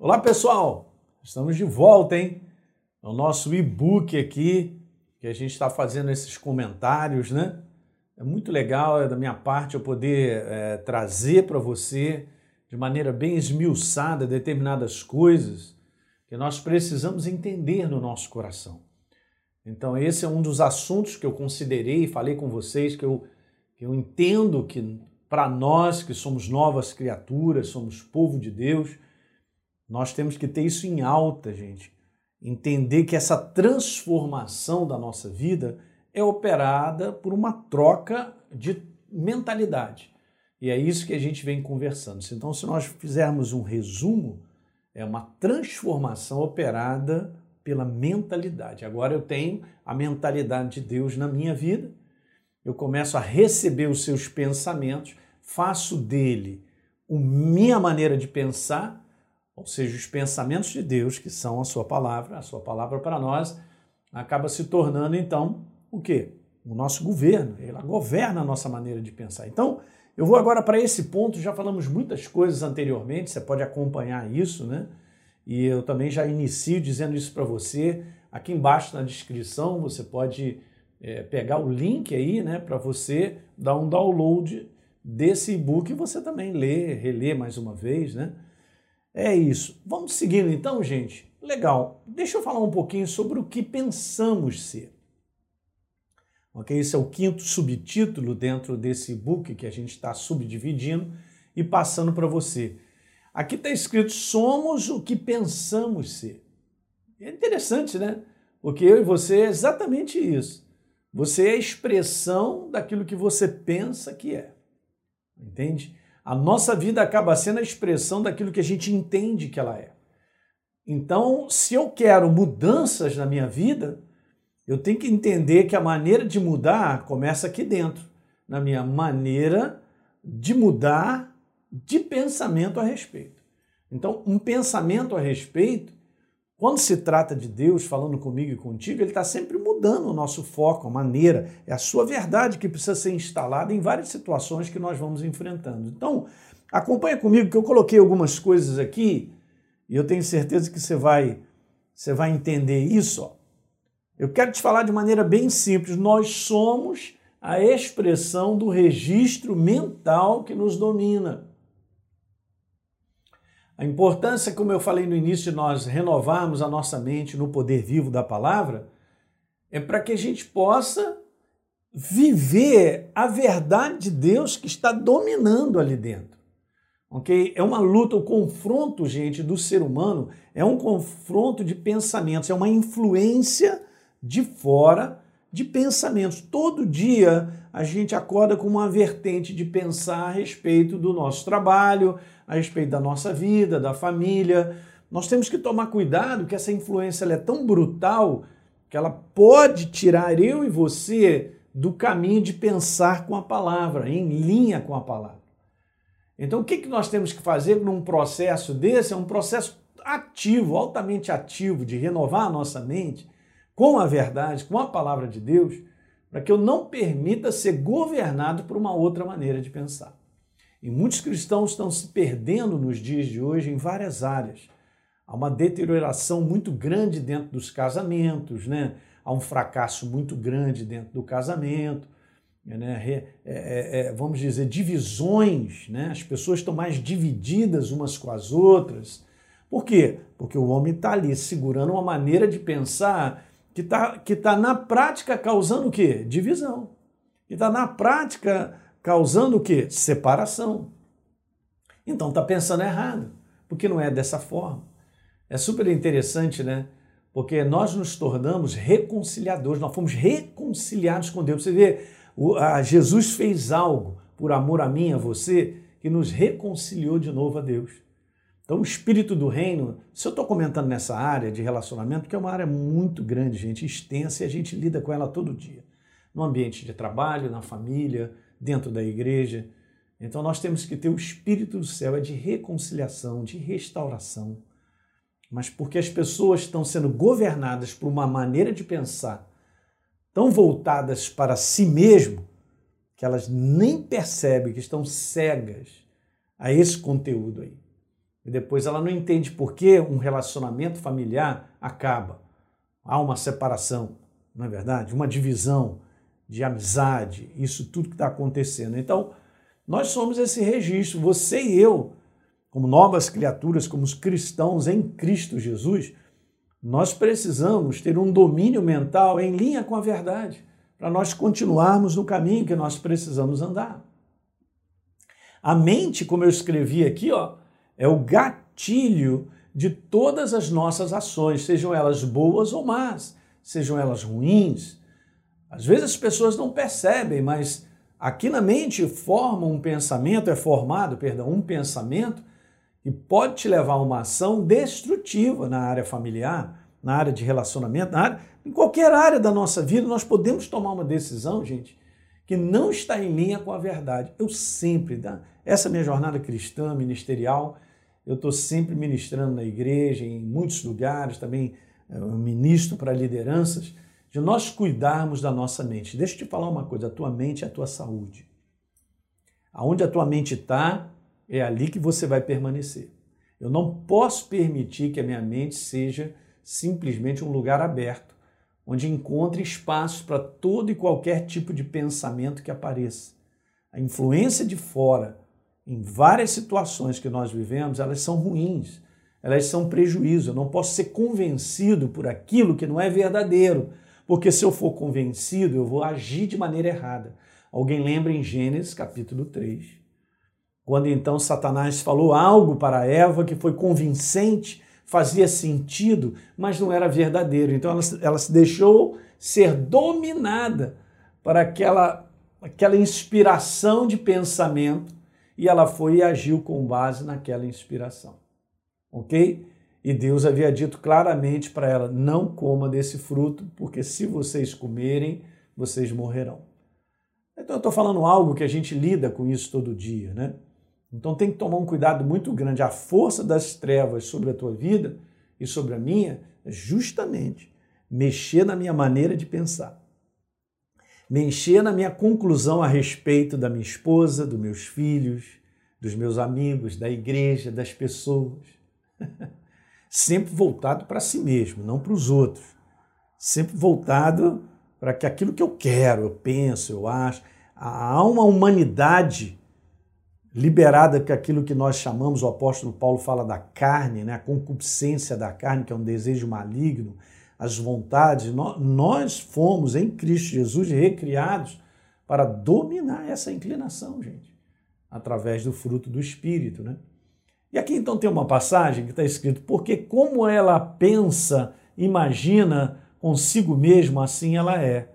Olá pessoal, estamos de volta, hein? É o nosso e-book aqui, que a gente está fazendo esses comentários, né? É muito legal é da minha parte eu poder é, trazer para você de maneira bem esmiuçada determinadas coisas que nós precisamos entender no nosso coração. Então, esse é um dos assuntos que eu considerei e falei com vocês que eu, que eu entendo que para nós que somos novas criaturas, somos povo de Deus, nós temos que ter isso em alta, gente. Entender que essa transformação da nossa vida é operada por uma troca de mentalidade. E é isso que a gente vem conversando. Então, se nós fizermos um resumo, é uma transformação operada pela mentalidade. Agora eu tenho a mentalidade de Deus na minha vida, eu começo a receber os seus pensamentos, faço dele a minha maneira de pensar, ou seja, os pensamentos de Deus, que são a sua palavra, a sua palavra para nós, acaba se tornando então o quê? O nosso governo, ela governa a nossa maneira de pensar. Então, eu vou agora para esse ponto, já falamos muitas coisas anteriormente, você pode acompanhar isso, né? E eu também já inicio dizendo isso para você. Aqui embaixo na descrição você pode é, pegar o link aí, né, para você dar um download desse e-book e você também ler, reler mais uma vez, né? É isso. Vamos seguindo então, gente? Legal. Deixa eu falar um pouquinho sobre o que pensamos ser. Ok? Esse é o quinto subtítulo dentro desse book que a gente está subdividindo e passando para você. Aqui está escrito: somos o que pensamos ser. É interessante, né? Porque eu e você é exatamente isso. Você é a expressão daquilo que você pensa que é. Entende? A nossa vida acaba sendo a expressão daquilo que a gente entende que ela é. Então, se eu quero mudanças na minha vida, eu tenho que entender que a maneira de mudar começa aqui dentro, na minha maneira de mudar de pensamento a respeito. Então, um pensamento a respeito, quando se trata de Deus falando comigo e contigo, ele está sempre mudando o nosso foco, a maneira, é a sua verdade que precisa ser instalada em várias situações que nós vamos enfrentando. Então, acompanha comigo que eu coloquei algumas coisas aqui e eu tenho certeza que você vai, você vai entender isso. Ó. Eu quero te falar de maneira bem simples. Nós somos a expressão do registro mental que nos domina. A importância, como eu falei no início, de nós renovarmos a nossa mente no poder vivo da palavra, é para que a gente possa viver a verdade de Deus que está dominando ali dentro. Ok? É uma luta, o confronto, gente, do ser humano é um confronto de pensamentos, é uma influência de fora de pensamentos. Todo dia a gente acorda com uma vertente de pensar a respeito do nosso trabalho, a respeito da nossa vida, da família. Nós temos que tomar cuidado que essa influência é tão brutal que ela pode tirar eu e você do caminho de pensar com a palavra, em linha com a palavra. Então, o que, que nós temos que fazer num processo desse? É um processo ativo, altamente ativo, de renovar a nossa mente com a verdade, com a palavra de Deus, para que eu não permita ser governado por uma outra maneira de pensar. E muitos cristãos estão se perdendo nos dias de hoje em várias áreas. Há uma deterioração muito grande dentro dos casamentos, né? há um fracasso muito grande dentro do casamento, né? É, é, é, vamos dizer, divisões, né? as pessoas estão mais divididas umas com as outras. Por quê? Porque o homem está ali segurando uma maneira de pensar que está que tá na prática causando o quê? Divisão. Que está na prática causando o quê? Separação. Então está pensando errado, porque não é dessa forma. É super interessante, né? Porque nós nos tornamos reconciliadores, nós fomos reconciliados com Deus. Você vê, Jesus fez algo por amor a mim, a você, que nos reconciliou de novo a Deus. Então, o espírito do reino, se eu estou comentando nessa área de relacionamento, que é uma área muito grande, gente, extensa, e a gente lida com ela todo dia. No ambiente de trabalho, na família, dentro da igreja. Então, nós temos que ter o espírito do céu, é de reconciliação, de restauração. Mas porque as pessoas estão sendo governadas por uma maneira de pensar tão voltadas para si mesmo, que elas nem percebem que estão cegas a esse conteúdo aí. E depois ela não entende por que um relacionamento familiar acaba. Há uma separação, não é verdade? Uma divisão de amizade, isso tudo que está acontecendo. Então, nós somos esse registro, você e eu, como novas criaturas, como os cristãos em Cristo Jesus, nós precisamos ter um domínio mental em linha com a verdade, para nós continuarmos no caminho que nós precisamos andar. A mente, como eu escrevi aqui, ó, é o gatilho de todas as nossas ações, sejam elas boas ou más, sejam elas ruins. Às vezes as pessoas não percebem, mas aqui na mente forma um pensamento, é formado, perdão, um pensamento que pode te levar a uma ação destrutiva na área familiar, na área de relacionamento, na área, em qualquer área da nossa vida, nós podemos tomar uma decisão, gente, que não está em linha com a verdade. Eu sempre, essa minha jornada cristã, ministerial, eu estou sempre ministrando na igreja, em muitos lugares, também eh, ministro para lideranças, de nós cuidarmos da nossa mente. Deixa eu te falar uma coisa: a tua mente é a tua saúde. Aonde a tua mente está, é ali que você vai permanecer. Eu não posso permitir que a minha mente seja simplesmente um lugar aberto, onde encontre espaço para todo e qualquer tipo de pensamento que apareça. A influência de fora, em várias situações que nós vivemos, elas são ruins, elas são prejuízo. Eu não posso ser convencido por aquilo que não é verdadeiro, porque se eu for convencido, eu vou agir de maneira errada. Alguém lembra em Gênesis capítulo 3, quando então Satanás falou algo para Eva que foi convincente, fazia sentido, mas não era verdadeiro. Então ela, ela se deixou ser dominada por aquela, aquela inspiração de pensamento e ela foi e agiu com base naquela inspiração. Ok? E Deus havia dito claramente para ela: não coma desse fruto, porque se vocês comerem, vocês morrerão. Então eu estou falando algo que a gente lida com isso todo dia, né? Então tem que tomar um cuidado muito grande. A força das trevas sobre a tua vida e sobre a minha é justamente mexer na minha maneira de pensar me encher na minha conclusão a respeito da minha esposa, dos meus filhos, dos meus amigos, da igreja, das pessoas. Sempre voltado para si mesmo, não para os outros. Sempre voltado para que aquilo que eu quero, eu penso, eu acho. Há uma humanidade liberada que aquilo que nós chamamos, o apóstolo Paulo fala da carne, né? a concupiscência da carne, que é um desejo maligno, as vontades, nós fomos em Cristo Jesus recriados para dominar essa inclinação, gente, através do fruto do Espírito, né? E aqui então tem uma passagem que está escrito: porque como ela pensa, imagina consigo mesma, assim ela é.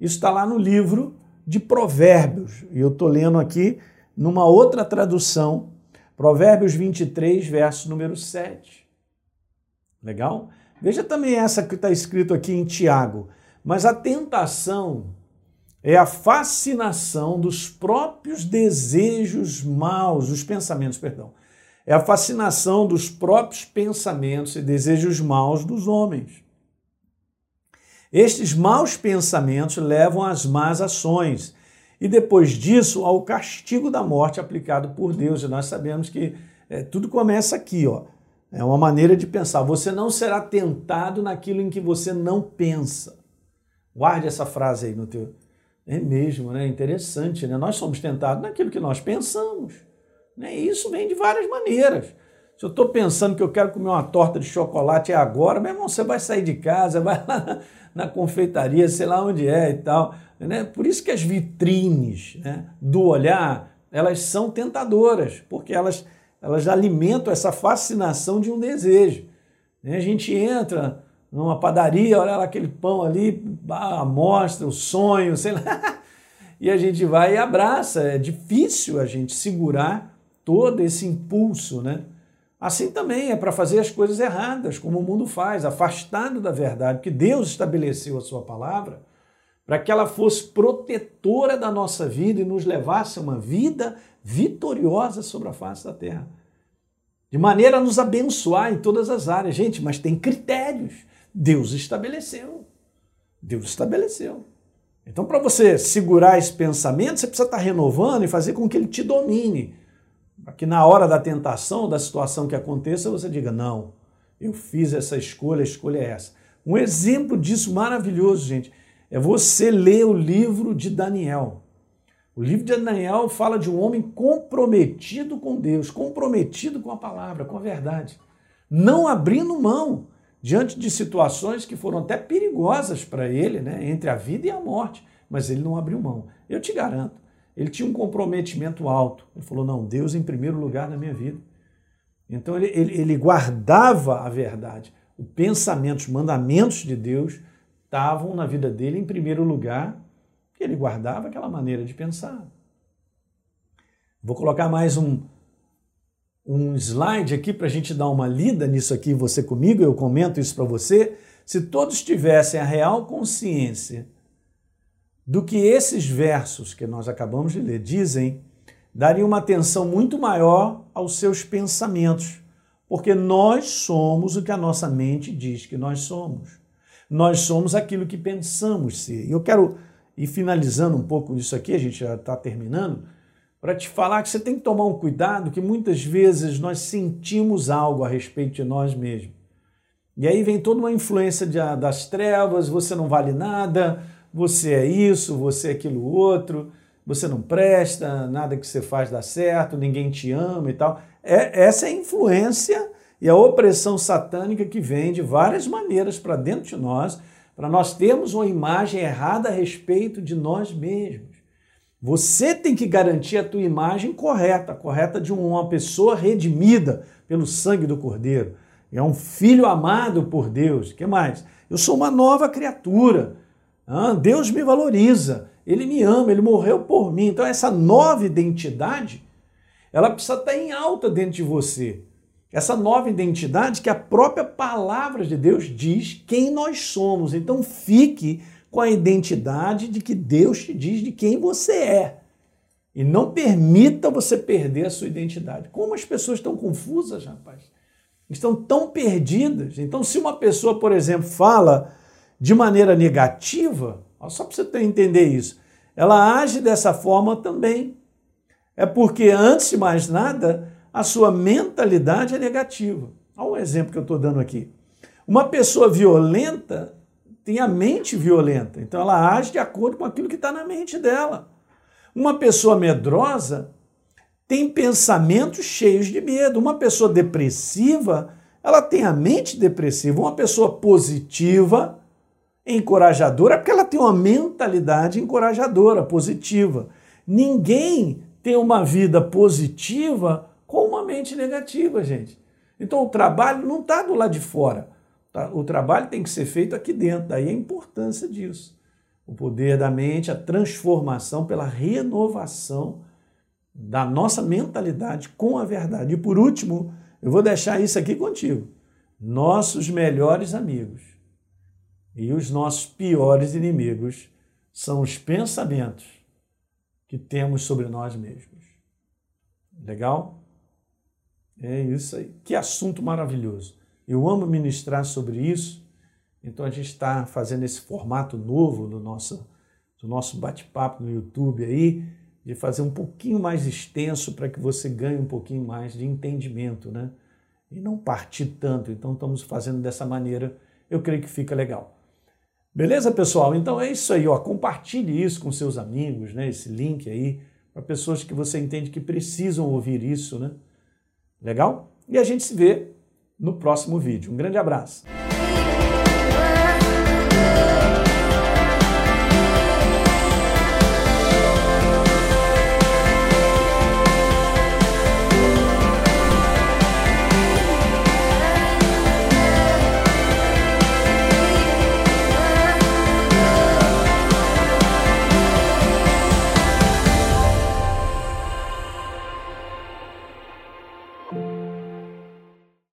Isso está lá no livro de Provérbios, e eu estou lendo aqui numa outra tradução, Provérbios 23, verso número 7. Legal? Veja também essa que está escrito aqui em Tiago. Mas a tentação é a fascinação dos próprios desejos maus, os pensamentos, perdão. É a fascinação dos próprios pensamentos e desejos maus dos homens. Estes maus pensamentos levam às más ações e depois disso ao castigo da morte aplicado por Deus. E nós sabemos que é, tudo começa aqui, ó. É uma maneira de pensar. Você não será tentado naquilo em que você não pensa. Guarde essa frase aí no teu. É mesmo, né? Interessante, né? Nós somos tentados naquilo que nós pensamos. Né? E isso vem de várias maneiras. Se eu estou pensando que eu quero comer uma torta de chocolate agora, meu irmão, você vai sair de casa, vai lá na confeitaria, sei lá onde é e tal. Né? Por isso que as vitrines né, do olhar, elas são tentadoras, porque elas elas alimentam essa fascinação de um desejo. Né? A gente entra numa padaria, olha lá aquele pão ali, a mostra, o sonho, sei lá, e a gente vai e abraça. É difícil a gente segurar todo esse impulso, né? Assim também é para fazer as coisas erradas, como o mundo faz, afastado da verdade, porque Deus estabeleceu a sua palavra para que ela fosse protetora da nossa vida e nos levasse a uma vida vitoriosa sobre a face da terra. De maneira a nos abençoar em todas as áreas. Gente, mas tem critérios. Deus estabeleceu. Deus estabeleceu. Então, para você segurar esse pensamento, você precisa estar renovando e fazer com que ele te domine. Para que na hora da tentação, da situação que aconteça, você diga: não, eu fiz essa escolha, a escolha é essa. Um exemplo disso maravilhoso, gente, é você ler o livro de Daniel. O livro de Daniel fala de um homem comprometido com Deus, comprometido com a palavra, com a verdade, não abrindo mão diante de situações que foram até perigosas para ele, né, entre a vida e a morte, mas ele não abriu mão. Eu te garanto, ele tinha um comprometimento alto. Ele falou: não, Deus em primeiro lugar na minha vida. Então ele, ele, ele guardava a verdade. O pensamento, os mandamentos de Deus estavam na vida dele em primeiro lugar, que ele guardava aquela maneira de pensar. Vou colocar mais um, um slide aqui para a gente dar uma lida nisso aqui, você comigo, eu comento isso para você. Se todos tivessem a real consciência do que esses versos que nós acabamos de ler dizem, daria uma atenção muito maior aos seus pensamentos, porque nós somos o que a nossa mente diz que nós somos. Nós somos aquilo que pensamos ser. E eu quero ir finalizando um pouco isso aqui, a gente já está terminando, para te falar que você tem que tomar um cuidado, que muitas vezes nós sentimos algo a respeito de nós mesmos. E aí vem toda uma influência de, das trevas, você não vale nada, você é isso, você é aquilo outro, você não presta, nada que você faz dá certo, ninguém te ama e tal. É, essa é a influência e a opressão satânica que vem de várias maneiras para dentro de nós, para nós termos uma imagem errada a respeito de nós mesmos. Você tem que garantir a tua imagem correta, correta de uma pessoa redimida pelo sangue do Cordeiro. É um filho amado por Deus. Que mais? Eu sou uma nova criatura. Ah, Deus me valoriza, Ele me ama, Ele morreu por mim. Então essa nova identidade, ela precisa estar em alta dentro de você. Essa nova identidade que a própria palavra de Deus diz quem nós somos. Então fique com a identidade de que Deus te diz de quem você é. E não permita você perder a sua identidade. Como as pessoas estão confusas, rapaz. Estão tão perdidas. Então, se uma pessoa, por exemplo, fala de maneira negativa, só para você entender isso, ela age dessa forma também. É porque, antes de mais nada, a sua mentalidade é negativa. Olha um exemplo que eu estou dando aqui. Uma pessoa violenta tem a mente violenta, então ela age de acordo com aquilo que está na mente dela. Uma pessoa medrosa tem pensamentos cheios de medo. Uma pessoa depressiva, ela tem a mente depressiva. Uma pessoa positiva, encorajadora, porque ela tem uma mentalidade encorajadora, positiva. Ninguém tem uma vida positiva com uma mente negativa, gente. Então o trabalho não está do lado de fora. Tá? O trabalho tem que ser feito aqui dentro. Daí a importância disso. O poder da mente, a transformação pela renovação da nossa mentalidade com a verdade. E por último, eu vou deixar isso aqui contigo. Nossos melhores amigos e os nossos piores inimigos são os pensamentos que temos sobre nós mesmos. Legal? É isso aí. Que assunto maravilhoso. Eu amo ministrar sobre isso. Então a gente está fazendo esse formato novo do nosso, do nosso bate-papo no YouTube aí, de fazer um pouquinho mais extenso para que você ganhe um pouquinho mais de entendimento, né? E não partir tanto. Então estamos fazendo dessa maneira. Eu creio que fica legal. Beleza, pessoal? Então é isso aí, ó. Compartilhe isso com seus amigos, né? Esse link aí, para pessoas que você entende que precisam ouvir isso, né? Legal? E a gente se vê no próximo vídeo. Um grande abraço.